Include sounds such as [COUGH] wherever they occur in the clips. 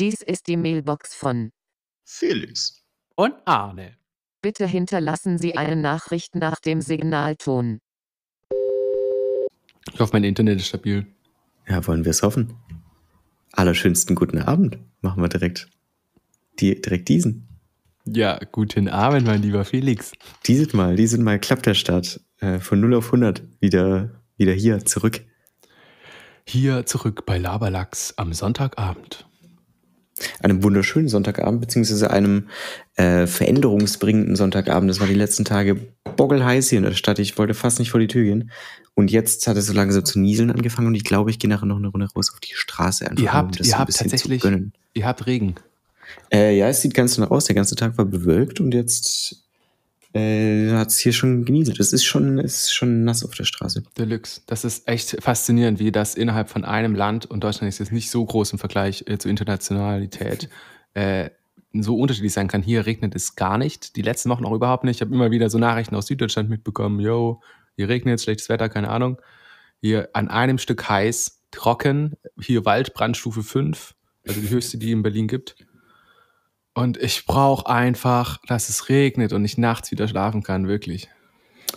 Dies ist die Mailbox von Felix. Und Arne. Bitte hinterlassen Sie eine Nachricht nach dem Signalton. Ich hoffe, mein Internet ist stabil. Ja, wollen wir es hoffen. Allerschönsten guten Abend. Machen wir direkt, die, direkt diesen. Ja, guten Abend, mein lieber Felix. Dieses Mal, dieses Mal klappt der Start äh, von 0 auf 100 wieder, wieder hier zurück. Hier zurück bei Laberlachs am Sonntagabend. Einem wunderschönen Sonntagabend, beziehungsweise einem äh, veränderungsbringenden Sonntagabend. Das war die letzten Tage boggelheiß hier in der Stadt. Ich wollte fast nicht vor die Tür gehen. Und jetzt hat es so langsam zu nieseln angefangen und ich glaube, ich gehe nachher noch eine Runde raus auf die Straße einfach, Ihr um habt, das ihr so ein habt bisschen tatsächlich, zu gönnen. ihr habt Regen. Äh, ja, es sieht ganz danach aus. Der ganze Tag war bewölkt und jetzt äh, hat es hier schon genieselt. Es ist schon, ist schon nass auf der Straße. Deluxe. Das ist echt faszinierend, wie das innerhalb von einem Land, und Deutschland ist jetzt nicht so groß im Vergleich äh, zur Internationalität, [LAUGHS] äh, so unterschiedlich sein kann. Hier regnet es gar nicht. Die letzten Wochen auch überhaupt nicht. Ich habe immer wieder so Nachrichten aus Süddeutschland mitbekommen. Yo, hier regnet es, schlechtes Wetter, keine Ahnung. Hier an einem Stück heiß, trocken. Hier Waldbrandstufe 5, also die höchste, die in Berlin gibt. Und ich brauche einfach, dass es regnet und ich nachts wieder schlafen kann, wirklich.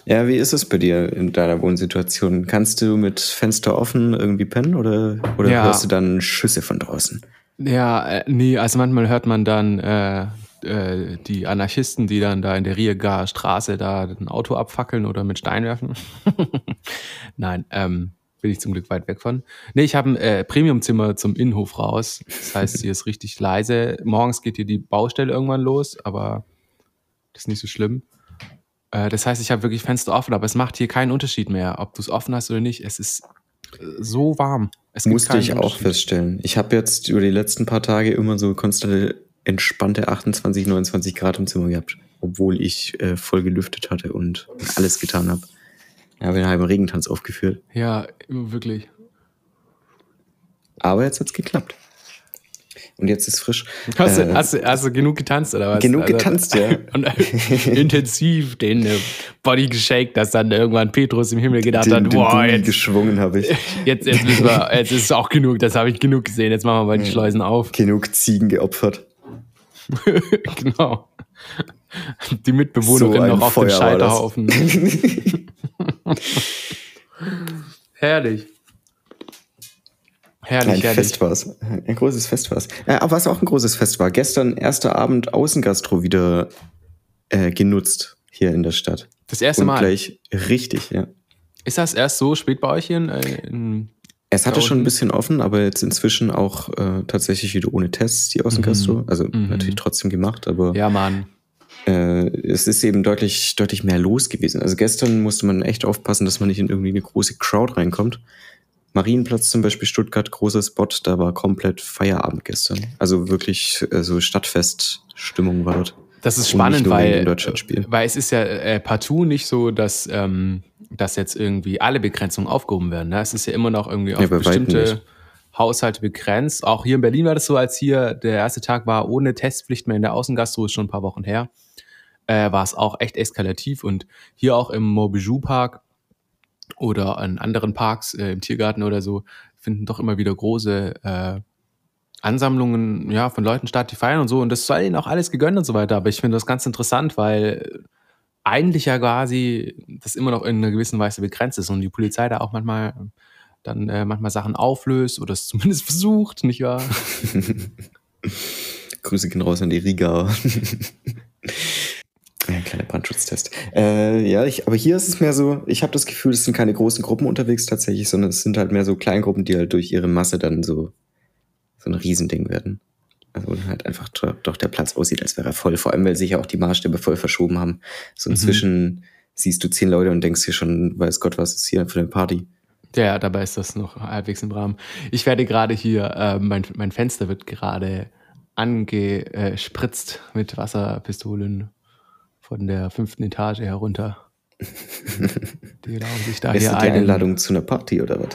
Ja, wie ist es bei dir in deiner Wohnsituation? Kannst du mit Fenster offen irgendwie pennen oder, oder Ja. hörst du dann Schüsse von draußen? Ja, äh, nee, also manchmal hört man dann äh, äh, die Anarchisten, die dann da in der Rieger Straße da ein Auto abfackeln oder mit Stein werfen. [LAUGHS] Nein, ähm, bin ich zum Glück weit weg von. Nee, ich habe ein äh, Premiumzimmer zum Innenhof raus. Das heißt, [LAUGHS] hier ist richtig leise. Morgens geht hier die Baustelle irgendwann los, aber das ist nicht so schlimm. Äh, das heißt, ich habe wirklich Fenster offen, aber es macht hier keinen Unterschied mehr, ob du es offen hast oder nicht. Es ist äh, so warm. Es Musste ich auch feststellen. Ich habe jetzt über die letzten paar Tage immer so konstante, entspannte 28, 29 Grad im Zimmer gehabt, obwohl ich äh, voll gelüftet hatte und alles getan habe. Ich habe einen halben Regentanz aufgeführt. Ja, wirklich. Aber jetzt hat's geklappt. Und jetzt ist frisch. Hast, Äh, du, hast, du, hast du genug getanzt oder was? Genug getanzt, ja. [LAUGHS] Und äh, intensiv den äh, Body geshaked, dass dann irgendwann Petrus im Himmel gedacht den, hat, den Booty jetzt, geschwungen habe ich. [LAUGHS] jetzt, jetzt, müssen wir, jetzt ist es auch genug, das habe ich genug gesehen, jetzt machen wir mal die Ja. Schleusen auf. Genug Ziegen geopfert. [LAUGHS] genau. Die Mitbewohnerin So noch auf Feuer dem. Scheiterhaufen. [LAUGHS] Herrlich. Herrlich, Ein herrlich. Fest war's. Ein großes Fest war's. Ja, aber was auch ein großes Fest war, gestern erster Abend Außengastro wieder äh, genutzt hier in der Stadt. Das erste Und Mal. gleich richtig, ja. Ist das erst so spät bei euch hier in, äh, in Es hatte schon ein bisschen offen, aber jetzt inzwischen auch äh, tatsächlich wieder ohne Tests, die Außengastro. Also Mhm. natürlich trotzdem gemacht, aber Ja, Mann. Äh, es ist eben deutlich, deutlich mehr los gewesen. Also gestern musste man echt aufpassen, dass man nicht in irgendwie eine große Crowd reinkommt. Marienplatz zum Beispiel, Stuttgart, großer Spot, da war komplett Feierabend gestern. Also wirklich äh, so Stadtfest-Stimmung war dort. Das ist spannend, weil, Deutschlandspiel. weil es ist ja äh, partout nicht so, dass, ähm, dass jetzt irgendwie alle Begrenzungen aufgehoben werden. Ne? Es ist ja immer noch irgendwie auf Ja, bestimmte. Haushalte begrenzt. Auch hier in Berlin war das so, als hier der erste Tag war ohne Testpflicht mehr in der Außengastro, ist schon ein paar Wochen her, äh, war es auch echt eskalativ. Und hier auch im Montbijou Park oder an anderen Parks, äh, im Tiergarten oder so, finden doch immer wieder große äh, Ansammlungen ja, von Leuten statt, die feiern und so. Und das sei ihnen auch alles gegönnt und so weiter. Aber ich finde das ganz interessant, weil eigentlich ja quasi das immer noch in einer gewissen Weise begrenzt ist und die Polizei da auch manchmal dann äh, manchmal Sachen auflöst oder es [LAUGHS] zumindest versucht, nicht wahr? [LAUGHS] Grüße gehen raus an die Riga. [LAUGHS] Ja, kleiner Brandschutztest. Äh, ja, ich, aber hier ist es mehr so, ich habe das Gefühl, es sind keine großen Gruppen unterwegs tatsächlich, sondern es sind halt mehr so Kleingruppen, die halt durch ihre Masse dann so, so ein Riesending werden. Also halt einfach doch, der Platz aussieht, als wäre er voll. Vor allem, weil sich ja auch die Maßstäbe voll verschoben haben. So Mhm. inzwischen siehst du zehn Leute und denkst dir schon, weiß Gott, was ist hier für eine Party. Ja, dabei ist das noch halbwegs im Rahmen. Ich werde gerade hier, äh, mein, mein Fenster wird gerade angespritzt mit Wasserpistolen von der fünften Etage herunter. [LAUGHS] Die erlauben sich da ist hier die einen- Einladung zu einer Party oder was?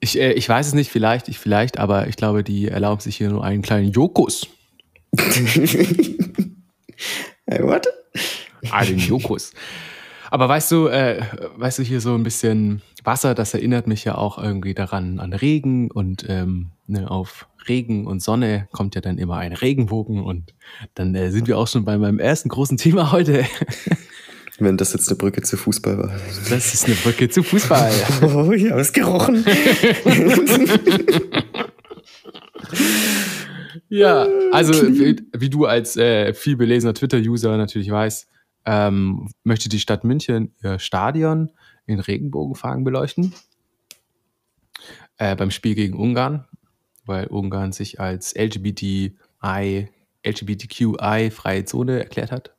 Ich, äh, ich weiß es nicht, vielleicht, ich vielleicht, aber ich glaube, die erlauben sich hier nur einen kleinen Jokus. [LAUGHS] hey, what? Einen Jokus. Aber weißt du, äh, weißt du, hier so ein bisschen Wasser, das erinnert mich ja auch irgendwie daran an Regen und ähm, ne, auf Regen und Sonne kommt ja dann immer ein Regenbogen und dann äh, sind wir auch schon bei meinem ersten großen Thema heute. [LAUGHS] Wenn das jetzt eine Brücke zu Fußball war. Das ist eine Brücke zu Fußball. [LAUGHS] Oh, ich habe es gerochen. [LAUGHS] ja, also wie, wie du als äh, viel belesener Twitter-User natürlich weißt, ähm, möchte die Stadt München ihr Stadion in Regenbogenfarben beleuchten. Äh, beim Spiel gegen Ungarn, weil Ungarn sich als LGBTI, LGBTQI-freie Zone erklärt hat.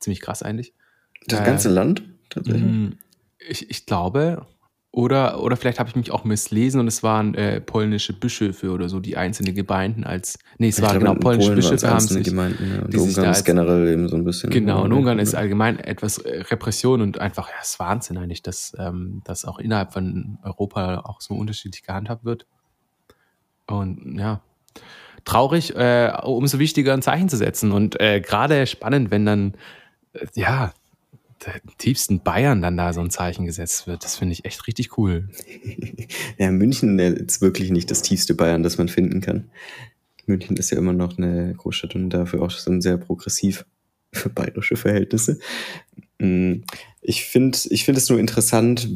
Ziemlich krass eigentlich. Das Äh, ganze Land? Tatsächlich? Mm, Ich, ich glaube, oder, oder vielleicht habe ich mich auch misslesen und es waren äh, polnische Bischöfe oder so, die einzelne Gemeinden als. Nee, es Ich war glaube, genau, polnische Polen Bischöfe haben sich. Gemeinden, ja. Und die sich Ungarn da ist als- generell eben so ein bisschen. Genau, in Ungarn ist ja. allgemein etwas Repression und einfach, ja, es ist Wahnsinn eigentlich, dass ähm, das auch innerhalb von Europa auch so unterschiedlich gehandhabt wird. Und ja, traurig, äh, umso wichtiger ein Zeichen zu setzen. Und äh, gerade spannend, wenn dann, äh, ja, tiefsten Bayern dann da so ein Zeichen gesetzt wird. Das finde ich echt richtig cool. [LAUGHS] Ja, München äh, ist wirklich nicht das tiefste Bayern, das man finden kann. München ist ja immer noch eine Großstadt und dafür auch schon sehr progressiv für bayerische Verhältnisse. Mm, Ich finde ich find es nur interessant,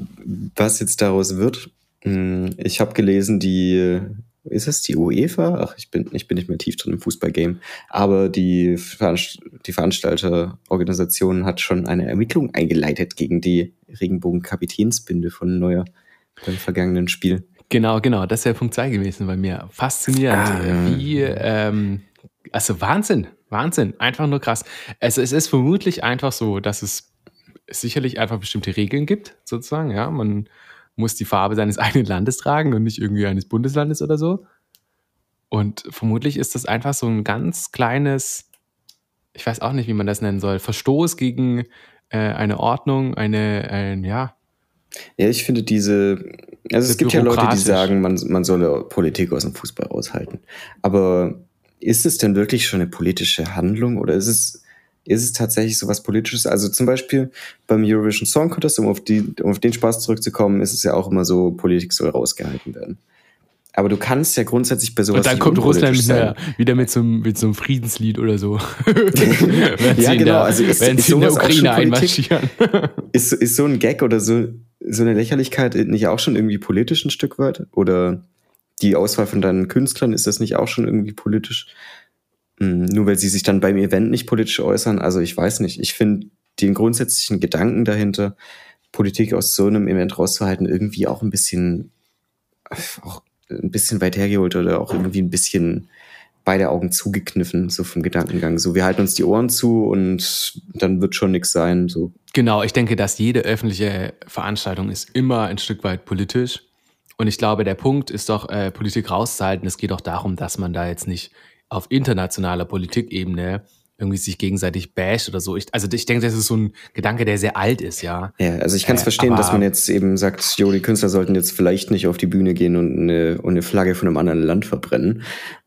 was jetzt daraus wird. Mm, Ich habe gelesen, die, ist es die UEFA? Ach, ich bin, ich bin nicht mehr tief drin im Fußballgame. Aber die, Veranst die Veranstalterorganisation hat schon eine Ermittlung eingeleitet gegen die Regenbogen-Kapitänsbinde von Neuer beim vergangenen Spiel. Genau, genau, das wäre Punkt 2 gewesen bei mir. Faszinierend. Ah. Wie, ähm, also Wahnsinn, Wahnsinn, einfach nur krass. Also es ist vermutlich einfach so, dass es sicherlich einfach bestimmte Regeln gibt, sozusagen, ja. Man muss die Farbe seines [LAUGHS] eigenen Landes tragen und nicht irgendwie eines Bundeslandes oder so. Und vermutlich ist das einfach so ein ganz kleines, ich weiß auch nicht, wie man das nennen soll, Verstoß gegen äh, eine Ordnung, eine, ein, ja, Ja, ich finde diese, also es gibt ja Leute, die sagen, man, man solle Politik aus dem Fußball raushalten. Aber ist es denn wirklich schon eine politische Handlung oder ist es, ist es tatsächlich so was Politisches? Also zum Beispiel beim Eurovision Song Contest, um auf, die, um auf den Spaß zurückzukommen, ist es ja auch immer so, Politik soll rausgehalten werden. Aber du kannst ja grundsätzlich bei sowas Und dann kommt Russland einer, wieder mit so, einem, mit so einem Friedenslied oder so. [LAUGHS] Ja, genau, der, also ist- wenn ist sie in der sowas auch Ukraine schon Politik? einmarschieren. [LAUGHS] Ist, ist so ein Gag oder so, so eine Lächerlichkeit nicht auch schon irgendwie politisch ein Stück weit? Oder die Auswahl von deinen Künstlern, ist das nicht auch schon irgendwie politisch? Hm, nur weil sie sich dann beim Event nicht politisch äußern? Also ich weiß nicht. Ich finde den grundsätzlichen Gedanken dahinter, Politik aus so einem Event rauszuhalten, irgendwie auch ein bisschen, auch ein bisschen weit hergeholt oder auch irgendwie ein bisschen beide Augen zugekniffen, so vom Gedankengang. So, wir halten uns die Ohren zu und dann wird schon nichts sein. So, Genau, ich denke, dass jede öffentliche Veranstaltung ist immer ein Stück weit politisch. Und ich glaube, der Punkt ist doch, äh, Politik rauszuhalten. Es geht auch darum, dass man da jetzt nicht auf internationaler Politikebene irgendwie sich gegenseitig basht oder so. Ich, also ich denke, das ist so ein Gedanke, der sehr alt ist, ja. Ja, also ich kann es Äh, verstehen, dass man jetzt eben sagt, jo, die Künstler sollten jetzt vielleicht nicht auf die Bühne gehen und eine, und eine Flagge von einem anderen Land verbrennen.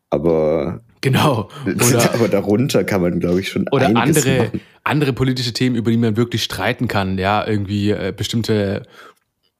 Aber, Genau. [LAUGHS] Oder, aber darunter kann man, glaube ich, schon oder andere, machen. andere politische Themen, über die man wirklich streiten kann, ja, irgendwie äh, bestimmte,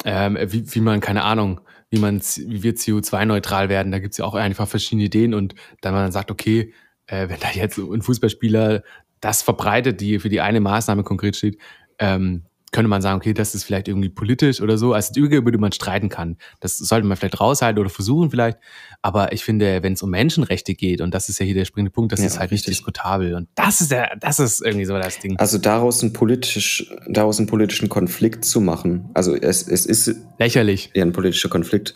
ähm, wie, wie man, keine Ahnung, wie man, wie wir CO2-neutral werden, da gibt's ja auch einfach verschiedene Ideen. Und dann man sagt, okay, äh, wenn da jetzt ein Fußballspieler das verbreitet, die für die eine Maßnahme konkret steht, ähm, könnte man sagen, okay, das ist vielleicht irgendwie politisch oder so, also über, über die man streiten kann. Das sollte man vielleicht raushalten oder versuchen vielleicht. Aber ich finde, wenn es um Menschenrechte geht, und das ist ja hier der springende Punkt, das Ja, ist halt richtig. nicht diskutabel. Und das ist ja, das ist irgendwie so das Ding. Also daraus einen politisch, daraus einen politischen Konflikt zu machen. Also es, es ist Lächerlich. ja ein politischer Konflikt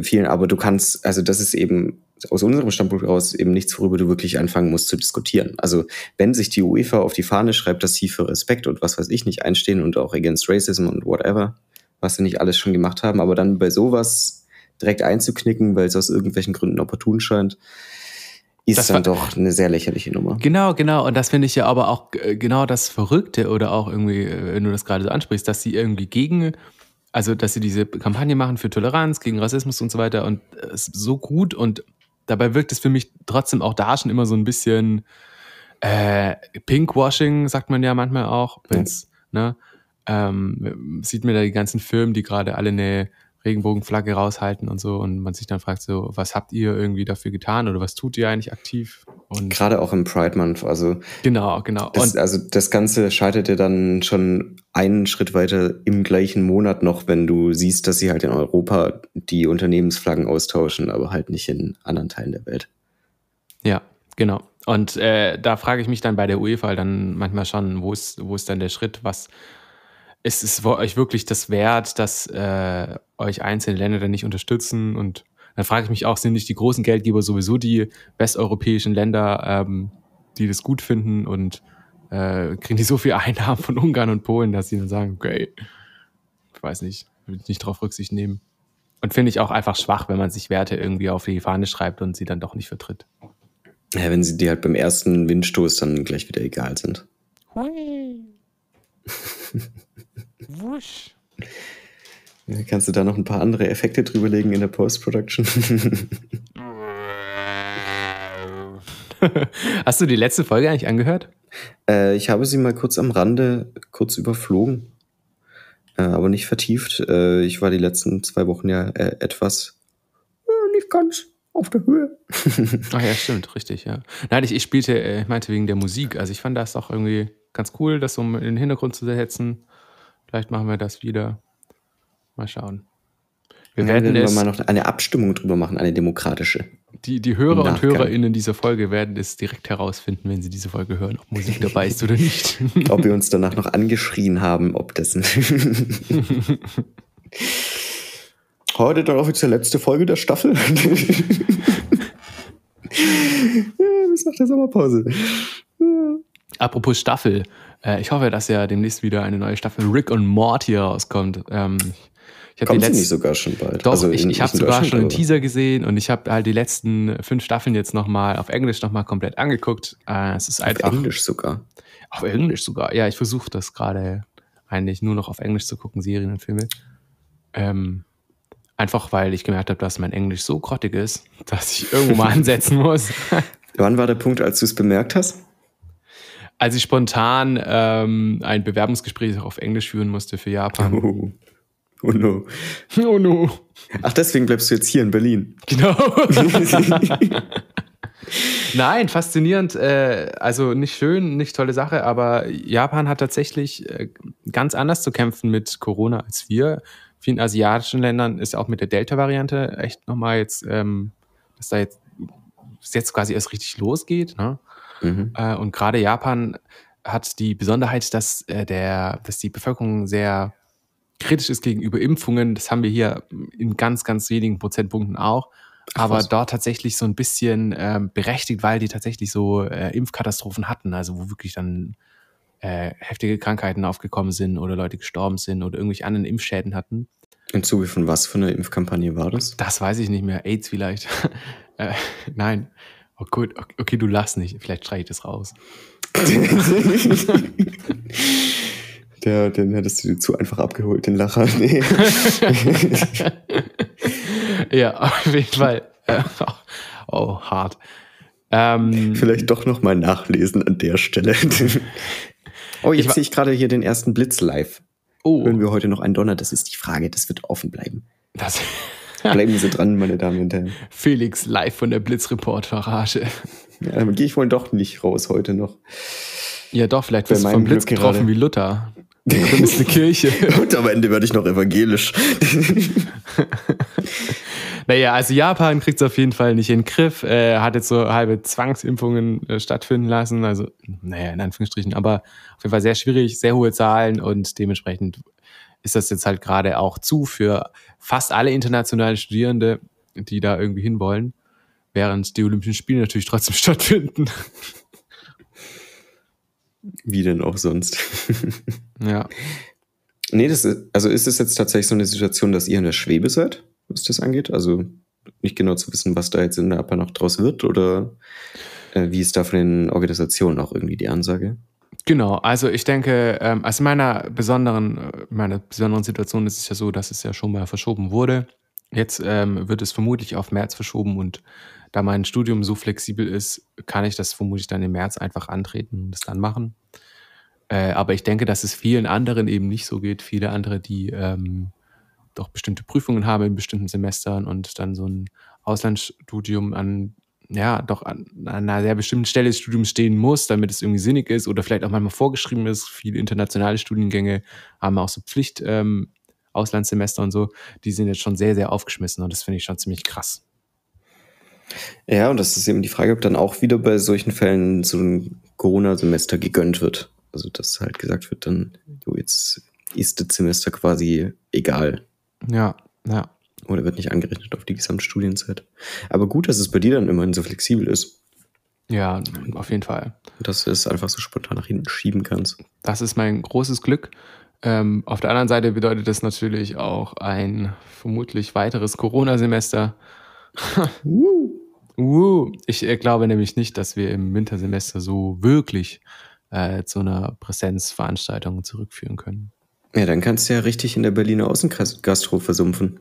vielen, aber du kannst, also das ist eben aus unserem Standpunkt aus eben nichts, worüber du wirklich anfangen musst zu diskutieren. Also wenn sich die UEFA auf die Fahne schreibt, dass sie für Respekt und was weiß ich nicht einstehen und auch against Racism und whatever, was sie nicht alles schon gemacht haben, aber dann bei sowas direkt einzuknicken, weil es aus irgendwelchen Gründen opportun scheint, ist Das dann doch eine sehr lächerliche Nummer. Genau, genau. Und das finde ich ja aber auch äh, genau das Verrückte oder auch irgendwie, äh, wenn du das gerade so ansprichst, dass sie irgendwie gegen, also dass sie diese Kampagne machen für Toleranz, gegen Rassismus und so weiter und äh, es ist so gut und dabei wirkt es für mich trotzdem auch da schon immer so ein bisschen äh, Pinkwashing, sagt man ja manchmal auch, wenn's, ne? ähm, sieht man da die ganzen Firmen, die gerade alle eine Regenbogenflagge raushalten und so und man sich dann fragt so, was habt ihr irgendwie dafür getan oder was tut ihr eigentlich aktiv? Und Gerade auch im Pride Month, also genau, genau. das, Und also das Ganze scheitert ja dann schon einen Schritt weiter im gleichen Monat noch, wenn du siehst, dass sie halt in Europa die Unternehmensflaggen austauschen, aber halt nicht in anderen Teilen der Welt. Ja, genau. Und äh, da frage ich mich dann bei der UEFA dann manchmal schon, wo ist, wo ist dann der Schritt? Was ist es wo- euch wirklich das wert, dass äh, euch einzelne Länder dann nicht unterstützen? Und dann frage ich mich auch, sind nicht die großen Geldgeber sowieso die westeuropäischen Länder, ähm, die das gut finden und äh, kriegen die so viel [LAUGHS] Einnahmen von Ungarn und Polen, dass sie dann sagen, okay, ich weiß nicht, will ich nicht drauf Rücksicht nehmen. Und finde ich auch einfach schwach, wenn man sich Werte irgendwie auf die Fahne schreibt und sie dann doch nicht vertritt. Ja, wenn sie dir halt beim ersten Windstoß dann gleich wieder egal sind. [LAUGHS] Wusch. Ja, kannst du da noch ein paar andere Effekte drüberlegen in der Post-Production? [LAUGHS] Hast du die letzte Folge eigentlich angehört? äh, ich habe sie mal kurz am Rande kurz überflogen, äh, aber nicht vertieft. Äh, ich war die letzten zwei Wochen ja äh, etwas äh, nicht ganz auf der Höhe. [LAUGHS] Ach ja, stimmt, richtig, ja. Nein, ich, ich spielte, äh, ich meinte wegen der Musik. Also ich fand das auch irgendwie ganz cool, das so in den Hintergrund zu setzen. Vielleicht machen wir das wieder. Mal schauen. Wir Dann werden wir es, mal noch eine Abstimmung drüber machen, eine demokratische. die, die Hörer und Nachgang. HörerInnen dieser Folge werden es direkt herausfinden, wenn sie diese Folge hören, ob Musik dabei ist oder nicht. [LAUGHS] Ob wir uns danach noch angeschrien haben, ob dessen. [LAUGHS] Heute dann offiziell letzte Folge der Staffel. [LAUGHS] Ja, Bis nach der Sommerpause. Apropos Staffel. Äh, ich hoffe, dass ja demnächst wieder eine neue Staffel Rick und Morty rauskommt. Ähm, ich habe die sie letzte nicht sogar schon bald? Doch, Also ich, in- ich habe nicht in sogar schon einen Teaser gesehen und ich habe halt die letzten fünf Staffeln jetzt nochmal auf Englisch nochmal komplett angeguckt. Äh, es ist Auf einfach. Englisch sogar. Auf Englisch sogar. Ja, ich versuche das gerade eigentlich nur noch auf Englisch zu gucken, Serien und Filme. Ähm, einfach weil ich gemerkt habe, dass mein Englisch so grottig ist, [LAUGHS] dass ich irgendwo mal ansetzen muss. [LAUGHS] Wann war der Punkt, als du es bemerkt hast? Als ich spontan ähm, ein Bewerbungsgespräch auf Englisch führen musste für Japan. Oh, oh no. [LAUGHS] Oh no. Ach, deswegen bleibst du jetzt hier in Berlin. Genau. [LAUGHS] Nein, faszinierend. Äh, also nicht schön, nicht tolle Sache, aber Japan hat tatsächlich äh, ganz anders zu kämpfen mit Corona als wir. Vielen asiatischen Ländern ist auch mit der Delta-Variante echt nochmal jetzt, ähm, dass da jetzt, dass jetzt quasi erst richtig losgeht. Ne? Mhm. Äh, und gerade Japan hat die Besonderheit, dass, äh, der, dass die Bevölkerung sehr kritisch ist gegenüber Impfungen. Das haben wir hier in ganz, ganz wenigen Prozentpunkten auch. Ach, aber was. dort tatsächlich so ein bisschen ähm, berechtigt, weil die tatsächlich so äh, Impfkatastrophen hatten, also wo wirklich dann äh, heftige Krankheiten aufgekommen sind oder Leute gestorben sind oder irgendwelche anderen Impfschäden hatten. Im Zuge von was für eine Impfkampagne war das? Das weiß ich nicht mehr. AIDS vielleicht. [LAUGHS] äh, nein. Oh gut, okay, du lass nicht. Vielleicht schreie ich das raus. [LAUGHS] Der, den hättest du dir zu einfach abgeholt, den Lacher. [LAUGHS] Nee. [LAUGHS] ja, auf jeden Fall. Oh, hart. Ähm, Vielleicht doch noch mal nachlesen an der Stelle. oh, Ich jetzt sehe ich gerade hier den ersten Blitz live. oh, Hören wir heute noch einen Donner? Das ist die Frage. Das wird offen bleiben. das Bleiben Sie dran, meine Damen und Herren. Felix live von der Blitzreport-Verrage. Ja, dann gehe ich wohl doch nicht raus heute noch. Ja, doch, vielleicht wirst du vom Blitz Glück getroffen gerade. wie Luther. Du gründest eine Kirche. [LAUGHS] Und am Ende werde ich noch evangelisch. [LAUGHS] Naja, also Japan kriegt es auf jeden Fall nicht in den Griff. Äh, hat jetzt so halbe Zwangsimpfungen äh, stattfinden lassen. Also, naja, in Anführungsstrichen, aber auf jeden Fall sehr schwierig, sehr hohe Zahlen und dementsprechend ist das jetzt halt gerade auch zu für fast alle internationalen Studierende, die da irgendwie hinwollen, während die Olympischen Spiele natürlich trotzdem [LAUGHS] stattfinden. Wie denn auch sonst? Ja. nee, das ist, also ist es jetzt tatsächlich so eine Situation, dass ihr in der Schwebe seid, was das angeht? Also nicht genau zu wissen, was da jetzt in der Japan noch draus wird oder äh, wie ist da von den Organisationen auch irgendwie die Ansage? Genau, also ich denke, ähm, also in meiner besonderen, äh, meiner besonderen Situation ist es ja so, dass es ja schon mal verschoben wurde. Jetzt ähm, wird es vermutlich auf März verschoben und da mein Studium so flexibel ist, kann ich das vermutlich dann im März einfach antreten und es dann machen. Äh, aber ich denke, dass es vielen anderen eben nicht so geht. Viele andere, die ähm, doch bestimmte Prüfungen haben in bestimmten Semestern und dann so ein Auslandsstudium an, ja, doch an, an einer sehr bestimmten Stelle des Studiums stehen muss, damit es irgendwie sinnig ist oder vielleicht auch manchmal vorgeschrieben ist. Viele internationale Studiengänge haben auch so Pflicht, ähm, Auslandssemester und so. Die sind jetzt schon sehr, sehr aufgeschmissen und das finde ich schon ziemlich krass. Ja, und das ist eben die Frage, ob dann auch wieder bei solchen Fällen so ein Corona-Semester gegönnt wird. Also, dass halt gesagt wird, dann, jo, jetzt ist das Semester quasi egal. Ja, ja. Oder wird nicht angerechnet auf die Gesamtstudienzeit. Aber gut, dass es bei dir dann immerhin so flexibel ist. Ja, auf jeden Fall. Dass du es einfach so spontan nach hinten schieben kannst. Das ist mein großes Glück. Ähm, auf der anderen Seite bedeutet das natürlich auch ein vermutlich weiteres Corona-Semester. [LAUGHS] uh. Ich äh, glaube nämlich nicht, dass wir im Wintersemester so wirklich äh, zu einer Präsenzveranstaltung zurückführen können. Ja, dann kannst du ja richtig in der Berliner Außengastro versumpfen.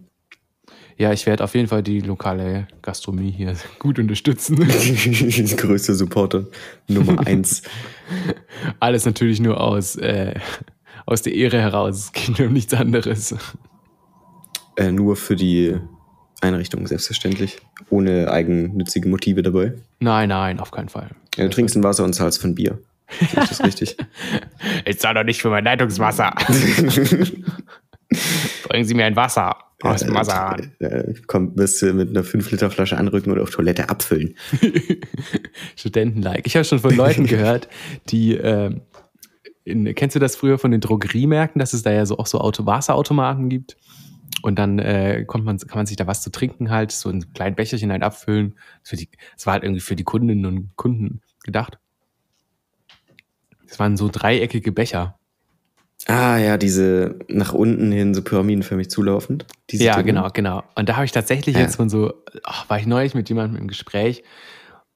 Ja, ich werde auf jeden Fall die lokale Gastronomie hier [LAUGHS] gut unterstützen. [LAUGHS] größte Supporter Nummer [LAUGHS] eins. Alles natürlich nur aus, äh, aus der Ehre heraus. Es geht um nichts anderes. Äh, nur für die Einrichtung, selbstverständlich. Ohne eigennützige Motive dabei. Nein, nein, auf keinen Fall. Ja, du trinkst ein Wasser und zahlst für ein Bier. Ist das richtig? Ich zahle doch nicht für mein Leitungswasser. Bringen Sie mir ein Wasser aus dem Wasserhahn. Äh, komm, wirst du mit einer 5-Liter-Flasche anrücken oder auf Toilette abfüllen. [LAUGHS] Studentenlike. Ich habe schon von Leuten [LAUGHS] gehört, die, äh, in, kennst du das früher von den Drogeriemärkten, dass es da ja so auch so Auto Wasserautomaten gibt? Und dann äh, kommt man, kann man sich da was zu trinken halt, so ein kleines Becherchen halt abfüllen. Das, die, das war halt irgendwie für die Kundinnen und Kunden gedacht. Das waren so dreieckige Becher. Ah ja, diese nach unten hin so pyramidenförmig zulaufend. Diese ja, Dinge. genau, genau. Und da habe ich tatsächlich Ja. jetzt von so, ach, war ich neulich mit jemandem im Gespräch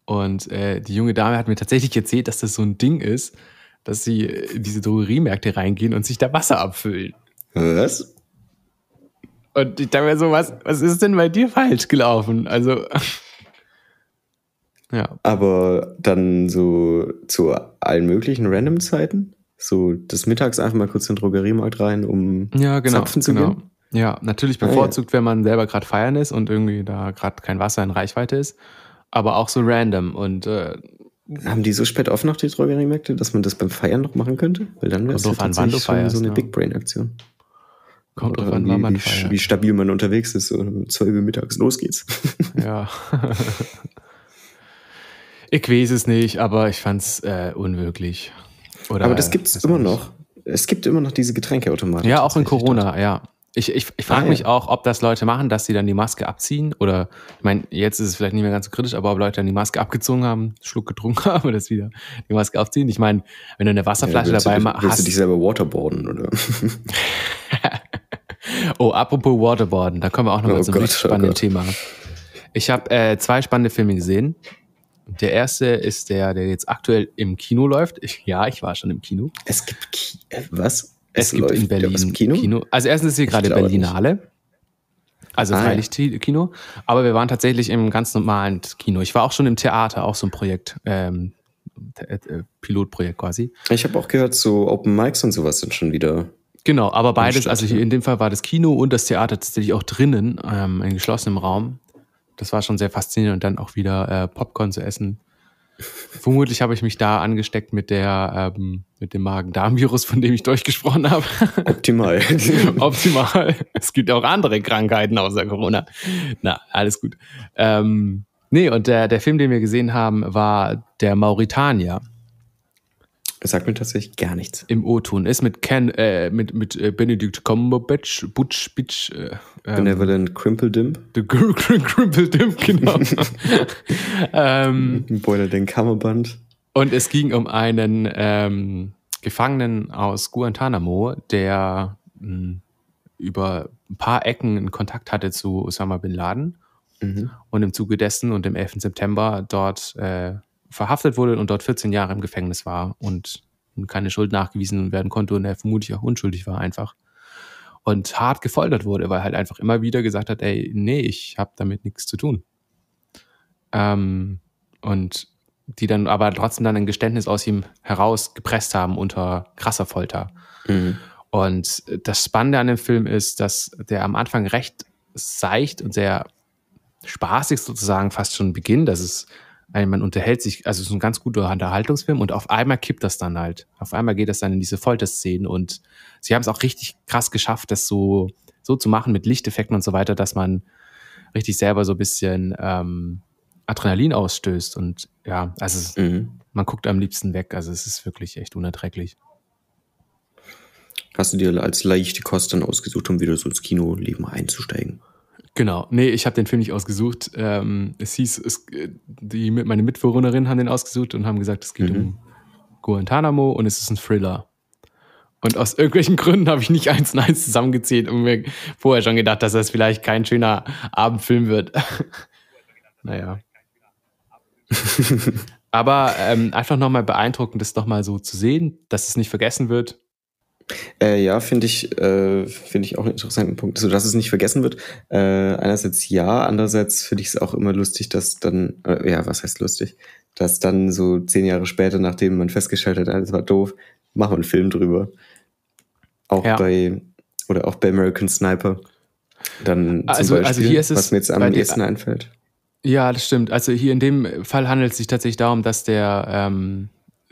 und äh, die junge Dame hat mir tatsächlich erzählt, dass das so ein Ding ist, dass sie in diese Drogeriemärkte reingehen und sich da Wasser abfüllen. Was? Und ich dachte mir so, was, was ist denn bei dir falsch gelaufen? Also, [LAUGHS] ja, Aber dann so zu allen möglichen random Zeiten? So des Mittags einfach mal kurz in den Drogeriemarkt rein, um ja, genau. zapfen zu genau. gehen? Ja, natürlich Ah, ja. bevorzugt, wenn man selber gerade feiern ist und irgendwie da gerade kein Wasser in Reichweite ist, aber auch so random und äh, Haben die so spät offen noch die Drogeriemärkte, dass man das beim Feiern noch machen könnte? Weil dann wäre es ja tatsächlich schon feierst, so eine ja. Big Brain Aktion. kommt drauf an, wie, wann man wie, feiert. wie stabil man unterwegs ist. So um 12 Uhr mittags, los geht's. [LAUGHS] Ja. [LAUGHS] ich weiß es nicht, aber ich fand's äh, unwirklich. Oder, Aber das gibt's weiß immer noch. Es gibt immer noch diese Getränkeautomaten. Ja, auch in Corona, ja. Ich, ich, ich frage Ah, ja. mich auch, ob das Leute machen, dass sie dann die Maske abziehen. Oder, ich meine, jetzt ist es vielleicht nicht mehr ganz so kritisch, aber ob Leute dann die Maske abgezogen haben, [LAUGHS] Schluck getrunken haben und das wieder die Maske aufziehen. Ich meine, wenn du eine dort. Ja, Wasserflasche willst dabei du, dich- willst hast. du dich selber waterboarden, oder? [LAUGHS] Oh, apropos Waterboarden, da kommen wir auch noch mal Oh zu einem Gott, oh spannenden Gott. Thema. Ich habe äh, zwei spannende Filme gesehen. Der erste ist der, der jetzt aktuell im Kino läuft. Ich, ja, ich war schon im Kino. Es gibt Ki äh, was? Es, gibt in Berlin im Kino? Also erstens ist hier gerade Berlinale. Also Ah. Freilichtkino. Aber wir waren tatsächlich im ganz normalen Kino. Ich war auch schon im Theater, auch so ein Projekt, ähm, Th- äh, Pilotprojekt quasi. Ich habe auch gehört, so Open Mics und sowas sind schon wieder. Genau, aber beides, Stadt, also hier ja. in dem Fall war das Kino und das Theater tatsächlich auch drinnen, ähm, in geschlossenem Raum. Das war schon sehr faszinierend und dann auch wieder äh, Popcorn zu essen. Vermutlich habe ich mich da angesteckt mit der ähm, mit dem Magen-Darm-Virus, von dem ich durchgesprochen habe. Optimal. [LAUGHS] Optimal. Es gibt auch andere Krankheiten außer Corona. Na, alles gut. Ähm, nee, und der, der Film, den wir gesehen haben, war der Mauritanier Das sagt mir tatsächlich gar nichts. im O-Ton. Ist mit Ken, äh, mit, mit äh, Benedict Cumberbatch, Butch, Bitch, äh, ähm, Benevolent Crimple Dimp. The Gr- [LAUGHS] Gr- Grimpeldimp, genau. [LAUGHS] ähm, Boiler den Kammerband. und es ging um einen ähm, Gefangenen aus Guantanamo, der mh, über ein paar Ecken einen Kontakt hatte zu Osama Bin Laden Mhm. und im Zuge dessen und im 11. September dort äh, verhaftet wurde und dort 14 Jahre im Gefängnis war und keine Schuld nachgewiesen werden konnte und er vermutlich auch unschuldig war einfach. Und hart gefoltert wurde, weil er halt einfach immer wieder gesagt hat, ey, nee, ich habe damit nichts zu tun. Ähm, und die dann aber trotzdem dann ein Geständnis aus ihm herausgepresst haben unter krasser Folter. Mhm. Und das Spannende an dem Film ist, dass der am Anfang recht seicht und sehr spaßig sozusagen fast schon beginnt. Das ist, man unterhält sich, also es ist ein ganz guter Unterhaltungsfilm und auf einmal kippt das dann halt. Auf einmal geht das dann in diese Folterszenen und sie haben es auch richtig krass geschafft, das so, so zu machen mit Lichteffekten und so weiter, dass man richtig selber so ein bisschen ähm, Adrenalin ausstößt und ja, also Mhm. man guckt am liebsten weg. Also es ist wirklich echt unerträglich. Hast du dir als leichte Kost dann ausgesucht, um wieder so ins Kinoleben einzusteigen? Genau. Nee, ich habe den Film nicht ausgesucht. Ähm, es hieß, es, äh, die, meine Mitbewohnerinnen haben den ausgesucht und haben gesagt, es geht Mhm. um Guantanamo und es ist ein Thriller. Und aus irgendwelchen Gründen habe ich nicht [LAUGHS] eins und eins zusammengezählt und mir vorher schon gedacht, dass das vielleicht kein schöner Abendfilm wird. [LAUGHS] naja. [LAUGHS] Aber ähm, einfach nochmal beeindruckend, das nochmal so zu sehen, dass es nicht vergessen wird. Äh, ja, finde ich, äh, finde ich auch einen interessanten Punkt, so dass es nicht vergessen wird. Äh, einerseits ja, andererseits finde ich es auch immer lustig, dass dann, äh, ja, was heißt lustig, dass dann so zehn Jahre später, nachdem man festgestellt hat, alles war doof, machen wir einen Film drüber. Auch Ja. bei, oder auch bei American Sniper. Dann zum Also- Beispiel, also hier ist es was mir jetzt am ehesten einfällt. Ja, das stimmt. Also hier in dem Fall handelt es sich tatsächlich darum, dass der, ähm,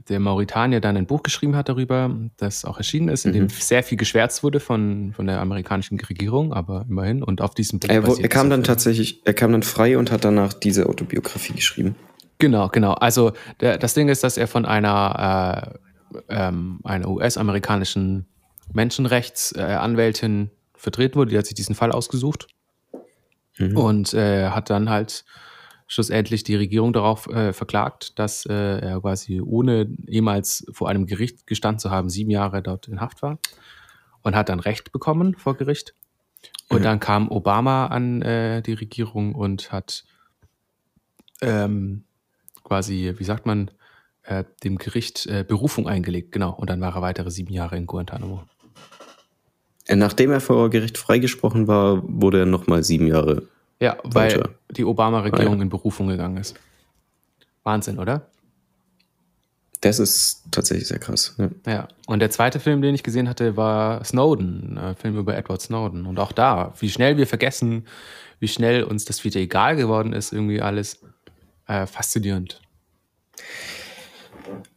der Mauretanier dann ein Buch geschrieben hat darüber, das auch erschienen ist, in dem Mhm. sehr viel geschwärzt wurde von, von der amerikanischen Regierung, aber immerhin. Und auf diesem Buch Er, er kam dann tatsächlich, er kam dann frei und hat danach diese Autobiografie geschrieben. Genau, genau. Also der, das Ding ist, dass er von einer, äh, ähm, einer US-amerikanischen Menschenrechtsanwältin vertreten wurde. Die hat sich diesen Fall ausgesucht Mhm. und äh, hat dann halt schlussendlich die Regierung darauf äh, verklagt, dass äh, er quasi ohne jemals vor einem Gericht gestanden zu haben, sieben Jahre dort in Haft war und hat dann Recht bekommen vor Gericht. Und Mhm. dann kam Obama an äh, die Regierung und hat ähm, quasi, wie sagt man, äh, dem Gericht äh, Berufung eingelegt, genau. Und dann war er weitere sieben Jahre in Guantanamo. Äh, Nachdem er vor Gericht freigesprochen war, wurde er nochmal sieben Jahre. Ja, weil Weiter. die Obama-Regierung ja. in Berufung gegangen ist. Wahnsinn, oder? Das ist tatsächlich sehr krass. Ja. Ja. Und der zweite Film, den ich gesehen hatte, war Snowden, ein Film über Edward Snowden. Und auch da, wie schnell wir vergessen, wie schnell uns das wieder egal geworden ist, irgendwie alles äh, faszinierend.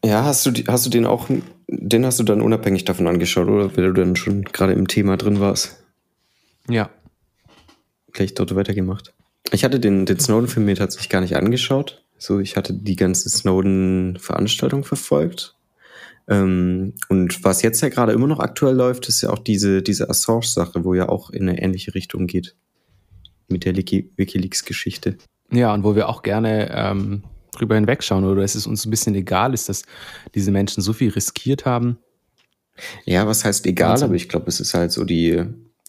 Ja, hast du, hast du den auch, den hast du dann unabhängig davon angeschaut, oder? Weil du dann schon gerade im Thema drin warst. Ja. Gleich dort weitergemacht. Ich hatte den, den Snowden-Film mir tatsächlich gar nicht angeschaut. So, ich hatte die ganze Snowden-Veranstaltung verfolgt. Ähm, und was jetzt ja gerade immer noch aktuell läuft, ist ja auch diese, diese Assange-Sache, wo ja auch in eine ähnliche Richtung geht. Mit der Wiki- Wikileaks-Geschichte. Ja, und wo wir auch gerne ähm, drüber hinwegschauen oder es ist uns ein bisschen egal ist, dass diese Menschen so viel riskiert haben. Ja, was heißt egal, Wahnsinn. aber ich glaube, es ist halt so die,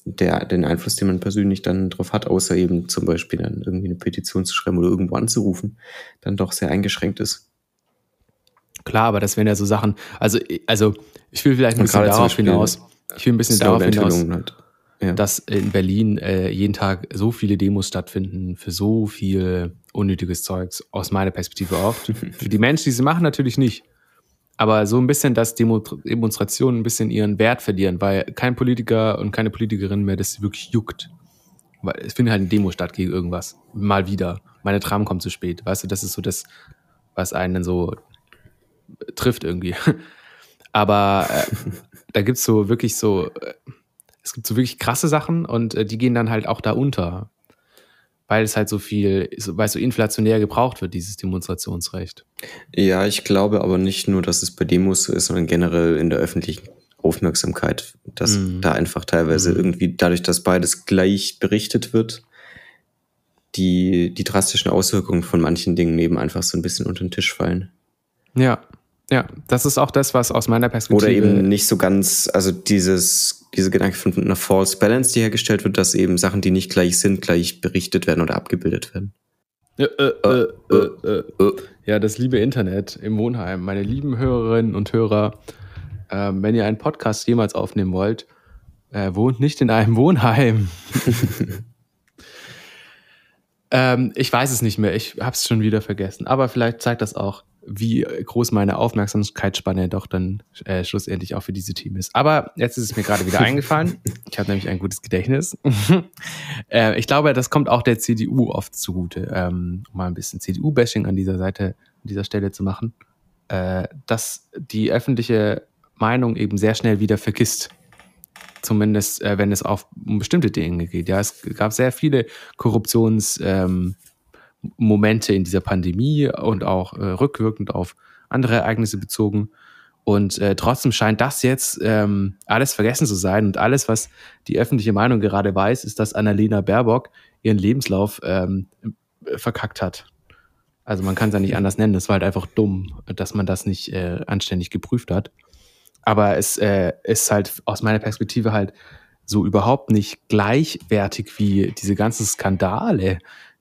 der, den Einfluss, den man persönlich dann drauf hat, außer eben zum Beispiel dann irgendwie eine Petition zu schreiben oder irgendwo anzurufen, dann doch sehr eingeschränkt ist. Klar, aber das wären ja so Sachen, also, also ich will vielleicht ein bisschen darauf hinaus, ich will ein bisschen darauf hinaus, halt. Ja. dass in Berlin äh, jeden Tag so viele Demos stattfinden für so viel unnötiges Zeugs, aus meiner Perspektive oft. [LAUGHS] für die Menschen, die sie machen, natürlich nicht. Aber so ein bisschen, dass Demo Demonstrationen ein bisschen ihren Wert verlieren, weil kein Politiker und keine Politikerin mehr das wirklich juckt. Weil es findet halt eine Demo statt gegen irgendwas. Mal wieder. Meine Tram kommt zu spät. Weißt du, das ist so das, was einen dann so trifft irgendwie. [LAUGHS] Aber äh, da gibt's so wirklich so, äh, es gibt so wirklich krasse Sachen und äh, die gehen dann halt auch da unter. Weil es halt so viel, weil es so inflationär gebraucht wird, dieses Demonstrationsrecht. ja, ich glaube aber nicht nur, dass es bei Demos so ist, sondern generell in der öffentlichen Aufmerksamkeit, dass Mhm. da einfach teilweise Mhm. irgendwie dadurch, dass beides gleich berichtet wird, die, die drastischen Auswirkungen von manchen Dingen eben einfach so ein bisschen unter den Tisch fallen. Ja, ja, das ist auch das, was aus meiner Perspektive. Oder eben nicht so ganz, also dieses, diese Gedanke von einer False Balance, die hergestellt wird, dass eben Sachen, die nicht gleich sind, gleich berichtet werden oder abgebildet werden. Äh, äh, äh, äh, äh. Ja, das liebe Internet im Wohnheim. Meine lieben Hörerinnen und Hörer, ähm, wenn ihr einen Podcast jemals aufnehmen wollt, äh, wohnt nicht in einem [LAUGHS] Wohnheim. [LAUGHS] ähm, ich weiß es nicht mehr. Ich habe es schon wieder vergessen. Aber vielleicht zeigt das auch, wie groß meine Aufmerksamkeitsspanne doch dann äh, schlussendlich auch für diese Team ist. Aber jetzt ist es mir gerade wieder [LAUGHS] eingefallen. Ich habe nämlich ein gutes Gedächtnis. [LAUGHS] äh, ich glaube, das kommt auch der CDU oft zugute, ähm, um mal ein bisschen CDU-Bashing an dieser Seite, an dieser Stelle zu machen, äh, dass die öffentliche Meinung eben sehr schnell wieder vergisst. Zumindest, äh, wenn es auf um bestimmte Dinge geht. Ja, es gab sehr viele Korruptions- ähm, Momente in dieser Pandemie und auch äh, rückwirkend auf andere Ereignisse bezogen. Und äh, trotzdem scheint das jetzt ähm, alles vergessen zu sein. Und alles, was die öffentliche Meinung gerade weiß, ist, dass Annalena Baerbock ihren Lebenslauf ähm, verkackt hat. Also man kann es ja nicht anders nennen. Es war halt einfach dumm, dass man das nicht äh, anständig geprüft hat. Aber es äh, ist halt aus meiner Perspektive halt so überhaupt nicht gleichwertig wie diese ganzen Skandale,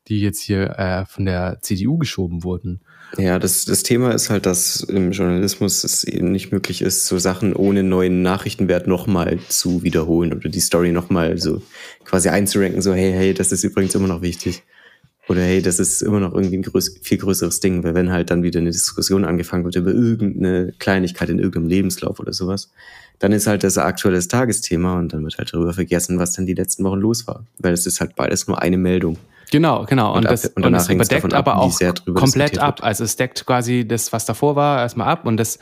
die jetzt hier äh, von der CDU geschoben wurden. Ja, das, das Thema ist halt, dass im Journalismus es eben nicht möglich ist, so Sachen ohne neuen Nachrichtenwert nochmal zu wiederholen oder die Story nochmal so quasi einzuranken, so hey, hey, das ist übrigens immer noch wichtig. Oder hey, das ist immer noch irgendwie ein größ viel größeres Ding, weil wenn halt dann wieder eine Diskussion angefangen wird über irgendeine Kleinigkeit in irgendeinem Lebenslauf oder sowas, dann ist halt das aktuelles Tagesthema und dann wird halt darüber vergessen, was denn die letzten Wochen los war. Weil es ist halt beides nur eine Meldung. Genau, genau. Und, und, das, und, und das überdeckt aber ab, auch komplett ab. Also es deckt quasi das, was davor war, erstmal ab. Und das,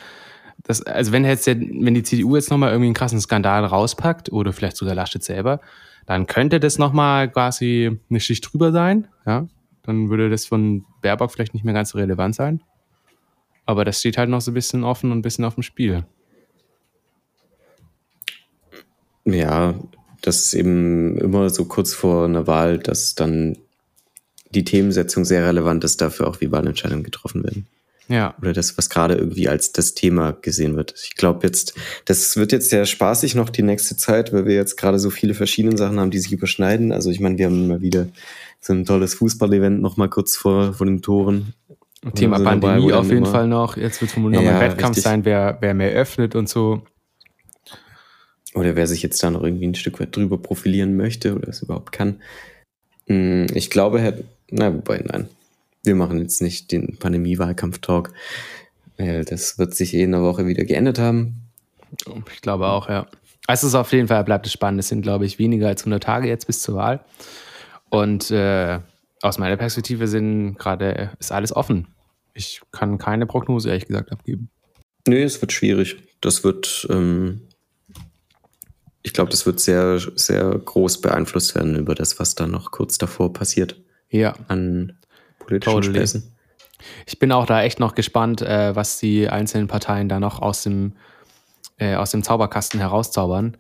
das also wenn jetzt, wenn die CDU jetzt nochmal irgendwie einen krassen Skandal rauspackt, oder vielleicht sogar Laschet selber, dann könnte das nochmal quasi eine Schicht drüber sein. Ja, dann würde das von Baerbock vielleicht nicht mehr ganz so relevant sein. Aber das steht halt noch so ein bisschen offen und ein bisschen auf dem Spiel. Ja, das ist eben immer so kurz vor einer Wahl, dass dann die Themensetzung sehr relevant ist dafür auch, wie Wahlentscheidungen getroffen werden. Ja. Oder das, was gerade irgendwie als das Thema gesehen wird. Ich glaube jetzt, das wird jetzt sehr spaßig noch die nächste Zeit, weil wir jetzt gerade so viele verschiedene Sachen haben, die sich überschneiden. Also ich meine, wir haben mal wieder so ein tolles Fußballevent noch mal kurz vor, vor den Toren. Thema so Pandemie dabei, auf jeden Fall noch. Jetzt wird vermutlich ja, noch ein Wettkampf richtig. sein, wer, wer mehr öffnet und so. Oder wer sich jetzt da noch irgendwie ein Stück weit drüber profilieren möchte oder es überhaupt kann. Hm, ich glaube, Herr na, wobei, nein. Wir machen jetzt nicht den Pandemie-Wahlkampf-Talk. Das wird sich eh in der Woche wieder geändert haben. Ich glaube auch, ja. Also es ist auf jeden Fall, bleibt es spannend. Es sind, glaube ich, weniger als 100 Tage jetzt bis zur Wahl. Und äh, aus meiner Perspektive sind gerade, ist alles offen. Ich kann keine Prognose, ehrlich gesagt, abgeben. Nee, es wird schwierig. Das wird, ähm, ich glaube, das wird sehr, sehr groß beeinflusst werden über das, was da noch kurz davor passiert ja. an politischen totally. Späßen. Ich bin auch da echt noch gespannt, äh, was die einzelnen Parteien da noch aus dem, äh, aus dem Zauberkasten herauszaubern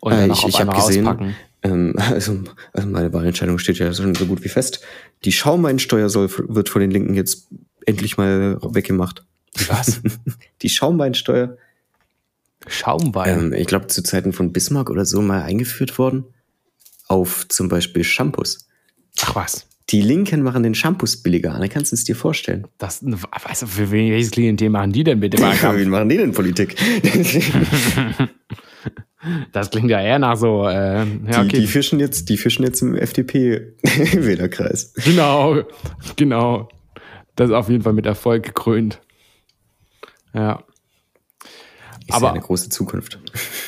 und äh, ich, ich einmal gesehen. Ähm, [LAUGHS] also, also meine Wahlentscheidung steht ja schon so gut wie fest. Die Schaumweinsteuer soll, wird von den Linken jetzt endlich mal weggemacht. Was? [LAUGHS] die Schaumweinsteuer. Schaumwein? Ähm, ich glaube, zu Zeiten von Bismarck oder so mal eingeführt worden. Auf zum Beispiel Shampoos. Ach was. Die Linken machen den Shampoos billiger. Da kannst du es dir vorstellen. Das, weißt du, für welches Klientel machen die denn bitte? [LAUGHS] Wie machen die denn Politik? [LAUGHS] das klingt ja eher nach so. Äh, ja, okay. die, die, fischen jetzt, die fischen jetzt im FDP-Wählerkreis. [LAUGHS] Genau, genau. Das ist auf jeden Fall mit Erfolg gekrönt. Ja. Ist aber ja eine große Zukunft.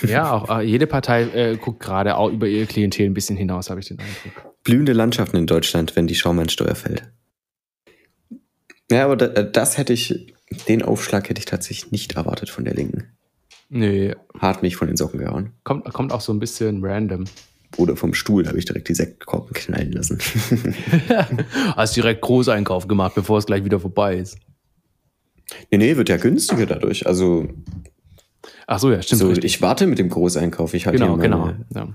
Ja, auch äh, jede Partei äh, guckt gerade auch über ihr Klientel ein bisschen hinaus, habe ich den Eindruck blühende Landschaften in Deutschland, wenn die Schaumannsteuer fällt. Ja, aber das hätte ich, den Aufschlag hätte ich tatsächlich nicht erwartet von der Linken. Nee. Hart mich von den Socken gehauen. Kommt, kommt auch so ein bisschen random. Oder vom Stuhl habe ich direkt die Sektkorken knallen lassen. [LAUGHS] [LAUGHS] Hast direkt Großeinkauf gemacht, bevor es gleich wieder vorbei ist. Nee, nee, wird ja günstiger dadurch. Also. Ach so, ja, stimmt. So, ich warte mit dem Großeinkauf. Ich halte genau, genau. Ja.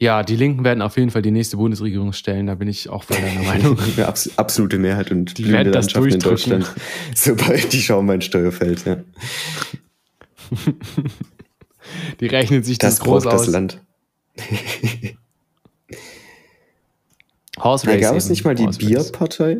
Ja, die Linken werden auf jeden Fall die nächste Bundesregierung stellen, da bin ich auch voll deiner Meinung. [LAUGHS] Eine absolute Mehrheit und die werden das in Deutschland, [LAUGHS] sobald die Schaumweinsteuer fällt. Ja. [LAUGHS] die rechnen sich das, das groß aus. das Land. Horse ja, gab es nicht mal die Bierpartei?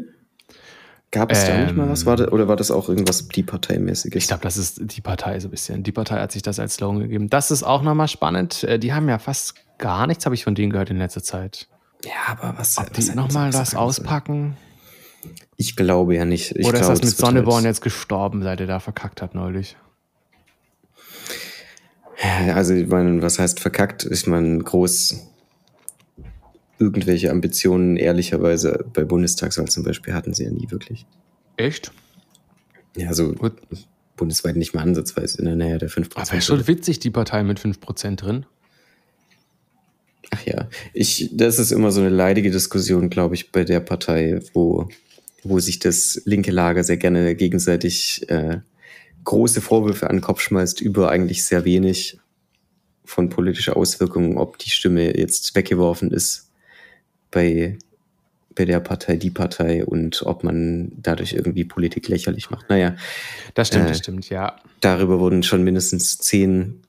Gab es ähm, da nicht mal was? War das, oder war das auch irgendwas die Parteimäßiges? Ich glaube, das ist die Partei so ein bisschen. Die Partei hat sich das als Slogan gegeben. Das ist auch nochmal spannend. Äh, die haben ja fast gar nichts, habe ich von denen gehört in letzter Zeit. Ja, aber was? Ob was die nochmal was auspacken? Ich glaube ja nicht. Ich Oder ist glaube, das mit Sonneborn jetzt gestorben, seit er da verkackt hat neulich? Also, ich meine, was heißt verkackt? Ich meine, groß irgendwelche Ambitionen, ehrlicherweise, bei Bundestagswahl zum Beispiel, hatten sie ja nie wirklich. Echt? Ja, also Gut. bundesweit nicht mal ansatzweise in der Nähe der 5%. Aber ist schon witzig, die Partei mit 5% drin. Ach ja, ich, das ist immer so eine leidige Diskussion, glaube ich, bei der Partei, wo, wo sich das linke Lager sehr gerne gegenseitig äh, große Vorwürfe an den Kopf schmeißt über eigentlich sehr wenig von politischer Auswirkung, ob die Stimme jetzt weggeworfen ist bei, bei der Partei, die Partei und ob man dadurch irgendwie Politik lächerlich macht. Naja, Das stimmt, Äh, das stimmt, ja. darüber wurden schon mindestens zehn,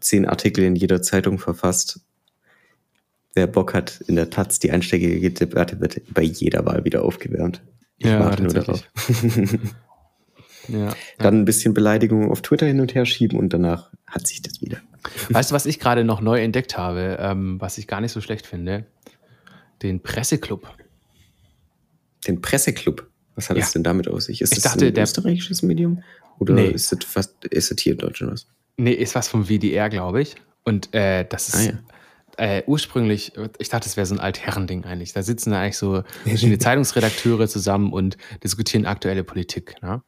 zehn Artikel in jeder Zeitung verfasst. Wer Bock hat, in der Taz, die einsteigige Debatte wird bei jeder Wahl wieder aufgewärmt. Ich Ja, warte nur darauf. [LAUGHS] ja. Dann ein bisschen Beleidigung auf Twitter hin und her schieben und danach hat sich das wieder. Weißt du, was ich gerade noch neu entdeckt habe, ähm, was ich gar nicht so schlecht finde? Den Presseclub. Den Presseclub. Was hat Ja. es denn damit aus sich? Ist Ich das dachte, ein der- österreichisches Medium? Oder Nee. ist das fast, ist das hier in Deutschland was? Nee, ist was vom WDR, glaube ich. Und äh, das ist Ah, äh, ursprünglich, ich dachte, es wäre so ein Altherrending eigentlich. Da sitzen da eigentlich so [LAUGHS] verschiedene Zeitungsredakteure zusammen und diskutieren aktuelle Politik. Ne?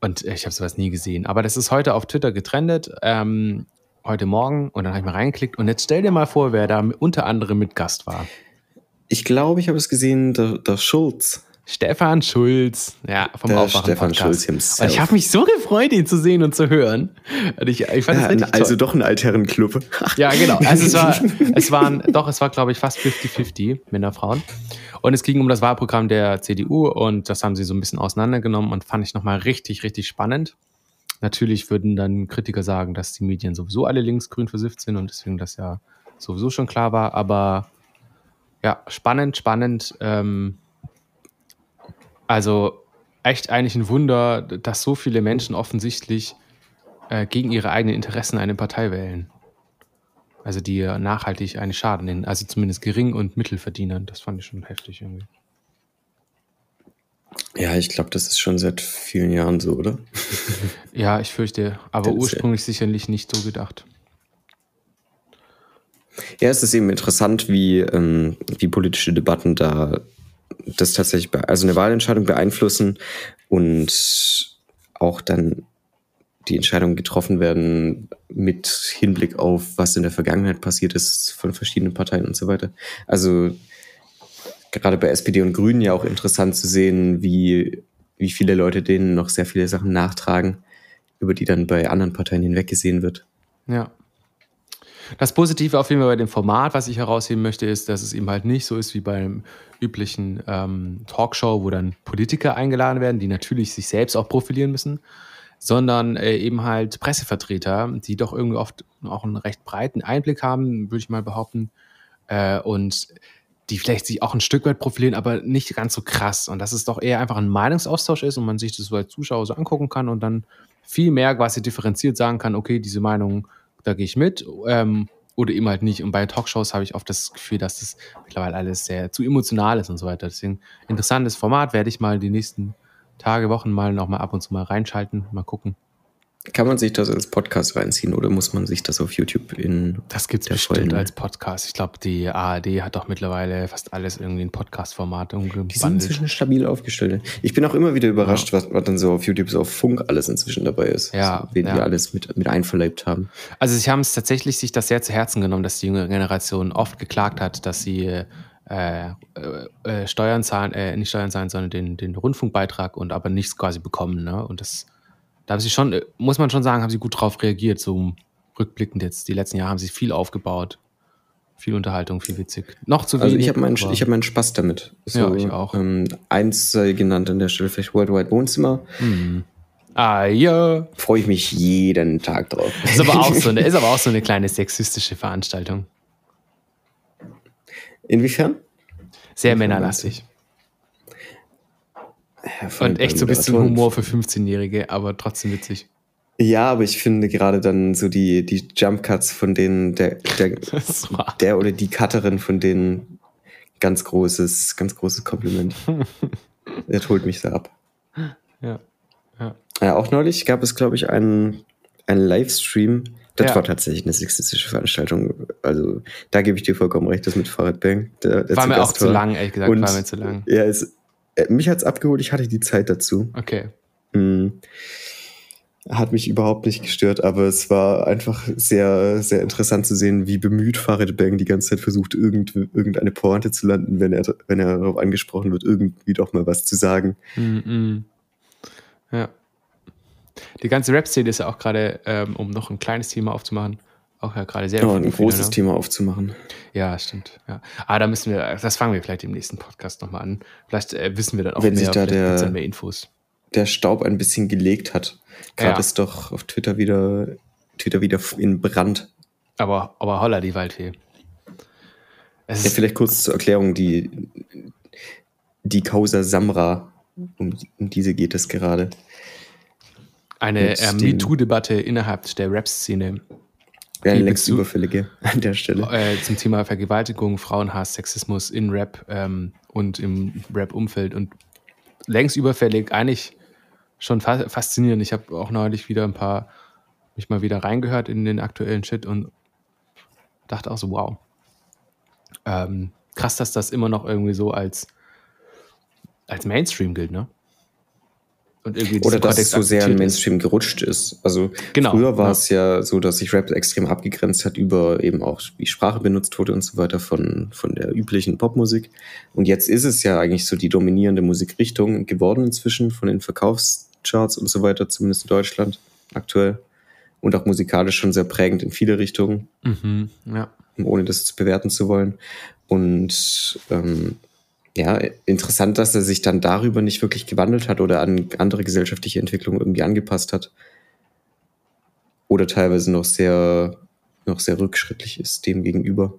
Und äh, ich habe sowas nie gesehen. Aber das ist heute auf Twitter getrendet, ähm, heute Morgen. Und dann habe ich mal reingeklickt. Und jetzt stell dir mal vor, wer da unter anderem mit Gast war. Ich glaube, ich habe es gesehen, der, der Schulz. Stefan Schulz, ja, vom Der Aufwachen Stefan Podcast. Schulz himself. Und ich habe mich so gefreut, ihn zu sehen und zu hören. Und ich, ich fand Ja, richtig also toll. doch ein Altherrenclub. Ja, genau. [LAUGHS] Also es war, es waren, doch, es war, glaube ich, fast 50-50 Männer, Frauen. Und es ging um das Wahlprogramm der CDU und das haben sie so ein bisschen auseinandergenommen und fand ich nochmal richtig, richtig spannend. Natürlich würden dann Kritiker sagen, dass die Medien sowieso alle linksgrün versifft sind und deswegen das ja sowieso schon klar war. Aber ja, spannend, spannend. Ähm, also echt eigentlich ein Wunder, dass so viele Menschen offensichtlich äh, gegen ihre eigenen Interessen eine Partei wählen. Also die nachhaltig einen Schaden nehmen, also zumindest Gering- und Mittelverdienern. Das fand ich schon heftig irgendwie. Ja, ich glaube, das ist schon seit vielen Jahren so, oder? [LAUGHS] Ja, ich fürchte, aber ursprünglich sicherlich nicht so gedacht. Ja, es ist eben interessant, wie, ähm, wie politische Debatten da das tatsächlich, also eine Wahlentscheidung beeinflussen und auch dann die Entscheidungen getroffen werden mit Hinblick auf, was in der Vergangenheit passiert ist von verschiedenen Parteien und so weiter. Also gerade bei SPD und Grünen ja auch interessant zu sehen, wie, wie viele Leute denen noch sehr viele Sachen nachtragen, über die dann bei anderen Parteien hinweggesehen wird. Ja. Das Positive auf jeden Fall bei dem Format, was ich herausheben möchte, ist, dass es eben halt nicht so ist wie beim üblichen ähm, Talkshow, wo dann Politiker eingeladen werden, die natürlich sich selbst auch profilieren müssen, sondern äh, eben halt Pressevertreter, die doch irgendwie oft auch einen recht breiten Einblick haben, würde ich mal behaupten, äh, und die vielleicht sich auch ein Stück weit profilieren, aber nicht ganz so krass. Und dass es doch eher einfach ein Meinungsaustausch ist und man sich das so als Zuschauer so angucken kann und dann viel mehr quasi differenziert sagen kann, okay, diese Meinung, da gehe ich mit ähm, oder eben halt nicht. Und bei Talkshows habe ich oft das Gefühl, dass das mittlerweile alles sehr zu emotional ist und so weiter. Deswegen interessantes Format, werde ich mal die nächsten Tage, Wochen mal noch mal ab und zu mal reinschalten, mal gucken. Kann man sich das als Podcast reinziehen oder muss man sich das auf YouTube in. Das gibt es bestimmt vollen- als Podcast. Ich glaube, die ARD hat doch mittlerweile fast alles irgendwie in Podcast-Format Die sind inzwischen stabil aufgestellt. Ich bin auch immer wieder überrascht, was, was dann so auf YouTube, so auf Funk alles inzwischen dabei ist. Ja, so, wen die ja. alles mit, mit einverleibt haben. Also sie haben es tatsächlich sich das sehr zu Herzen genommen, dass die jüngere Generation oft geklagt hat, dass sie äh, äh, äh, Steuern zahlen, äh, nicht Steuern zahlen, sondern den, den Rundfunkbeitrag und aber nichts quasi bekommen. Ne? Und das, da haben sie schon, äh, muss man schon sagen, haben sie gut drauf reagiert, so rückblickend jetzt. Die letzten Jahre haben sie viel aufgebaut. Viel Unterhaltung, viel witzig. Noch zu Also wenig. ich habe meinen, ich hab meinen Spaß damit. Ja, ich auch. Ähm, eins sei genannt an der Stelle vielleicht Worldwide Wohnzimmer. Hm. Ah, ja. Freue ich mich jeden Tag drauf. Ist aber auch so eine, [LAUGHS] ist aber auch so eine kleine sexistische Veranstaltung. Inwiefern? Sehr männerlastig. Und echt so ein bisschen. Humor für 15-Jährige, aber trotzdem witzig. Ja, aber ich finde gerade dann so die, die Jump Cuts von denen, der, der, [LAUGHS] Das war- der oder die Cutterin von denen ganz großes, ganz großes Kompliment. [LAUGHS] Der holt mich da ab. Ja. Ja. Ja, auch neulich gab es, glaube ich, einen, einen Livestream. Das Ja. war tatsächlich eine sexistische Veranstaltung. Also da gebe ich dir vollkommen recht, das mit Fahrradbang. Der, der War mir auch Gast zu war. lang, ehrlich gesagt, Und- war mir zu lang. Ja, es, mich hat's abgeholt, ich hatte die Zeit dazu. Okay. Hm. Hat mich überhaupt nicht gestört, aber es war einfach sehr, sehr interessant zu sehen, wie bemüht Farid Bang die ganze Zeit versucht, irgend, irgendeine Pointe zu landen, wenn er, wenn er darauf angesprochen wird, irgendwie doch mal was zu sagen. Mhm. Ja. Die ganze Rap-Szene ist ja auch gerade, ähm, um noch ein kleines Thema aufzumachen, auch ja gerade sehr Ja, ein viele, großes ne? Thema aufzumachen. Ja, stimmt. Ja. Aber da müssen wir, das fangen wir vielleicht im nächsten Podcast nochmal an. Vielleicht äh, wissen wir dann auch Wenn mehr, sich da der- mehr Infos. Der Staub ein bisschen gelegt hat. Gerade Ja. ist doch auf Twitter wieder, Twitter wieder in Brand. Aber, aber holla die Waldfee. Es Ja, vielleicht kurz zur Erklärung, die, die Causa Samra, um, um diese geht es gerade. eine äh, MeToo-Debatte innerhalb der Rap-Szene Ja, du- überfällige [LAUGHS] an der Stelle. äh, zum Thema Vergewaltigung, Frauenhass, Sexismus in Rap ähm, und im Rap-Umfeld und längst überfällig, eigentlich schon fa faszinierend. Ich habe auch neulich wieder ein paar, mich mal wieder reingehört in den aktuellen Shit und dachte auch so, wow. Ähm, krass, dass das immer noch irgendwie so als, als Mainstream gilt, ne? Und irgendwie Oder dass es so sehr in. Mainstream gerutscht ist. Also Genau, früher war ja. es ja so, dass sich Rap extrem abgegrenzt hat über eben auch, wie Sprache benutzt wurde und so weiter von, von der üblichen Popmusik. Und jetzt ist es ja eigentlich so die dominierende Musikrichtung geworden inzwischen von den Verkaufscharts und so weiter, zumindest in Deutschland aktuell. Und auch musikalisch schon sehr prägend in viele Richtungen. Mhm, ja. ohne das zu bewerten zu wollen. Und ähm, ja, interessant, dass er sich dann darüber nicht wirklich gewandelt hat oder an andere gesellschaftliche Entwicklungen irgendwie angepasst hat. Oder teilweise noch sehr, noch sehr rückschrittlich ist dem gegenüber.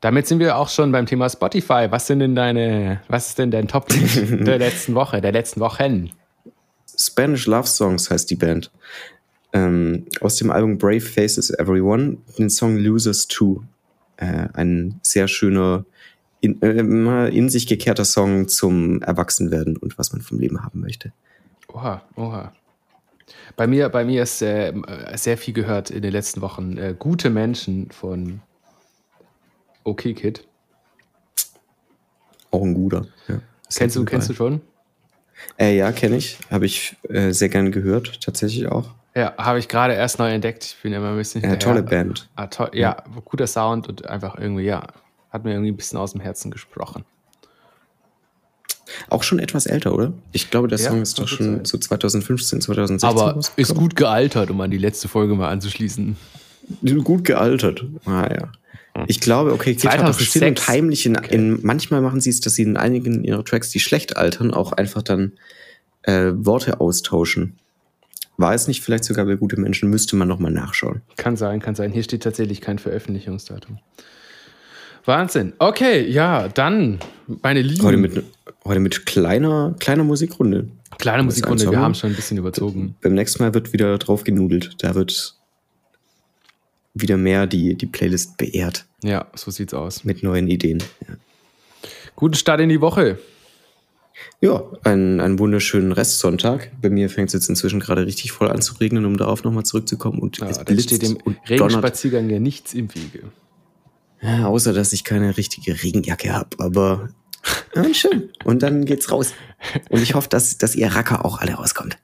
Damit sind wir auch schon beim Thema Spotify. Was sind denn deine, was ist denn dein Top [LAUGHS] der letzten Woche, der letzten Wochen? Spanish Love Songs heißt die Band. Ähm, aus dem Album Brave Faces Everyone, den Song Losers 2. Äh, ein sehr schöner, in, äh, immer in sich gekehrter Song zum Erwachsenwerden und was man vom Leben haben möchte. Oha, oha. Bei mir, bei mir ist äh, sehr viel gehört in den letzten Wochen. Äh, Gute Menschen von OK Kid. Auch ein guter. Ja. Kennst du, kennst du schon? Äh, ja, kenne ich. Habe ich äh, sehr gern gehört, tatsächlich auch. Ja, habe ich gerade erst neu entdeckt. Ich bin immer ein bisschen Ja, tolle Band. Ah, toll, ja, guter Sound und einfach irgendwie, ja, hat mir irgendwie ein bisschen aus dem Herzen gesprochen. Auch schon etwas älter, oder? Ich glaube, der Ja, Song ist doch schon sein. so 2015, 2016 Aber ist gut gealtert, um an die letzte Folge mal anzuschließen. Gut gealtert. Ah, ja. Ich glaube, okay, Kid hat 2006. still und heimlich in, Okay. in, manchmal machen sie es, dass sie in einigen ihrer Tracks, die schlecht altern, auch einfach dann äh, Worte austauschen. War es nicht vielleicht sogar bei gute Menschen, müsste man nochmal nachschauen. Kann sein, kann sein. Hier steht tatsächlich kein Veröffentlichungsdatum. Wahnsinn. Okay, ja, dann, meine Lieben. Heute mit, heute mit kleiner, kleiner Musikrunde. Kleine Musikrunde, wir haben schon ein bisschen überzogen. Beim nächsten Mal wird wieder drauf genudelt. Da wird wieder mehr die, die Playlist beehrt Ja, so sieht's aus. mit neuen Ideen. Ja, Guten Start in die Woche. ja einen, einen wunderschönen Restsonntag. Bei mir fängt es jetzt inzwischen gerade richtig voll an zu regnen, um darauf nochmal zurückzukommen. Und Ja, es blitzt steht dem. Regenspaziergang ja nichts im Wege. Ja, außer, dass ich keine richtige Regenjacke habe. Aber ja, schön. Und dann geht's raus. Und ich hoffe, dass, dass ihr Racker auch alle rauskommt.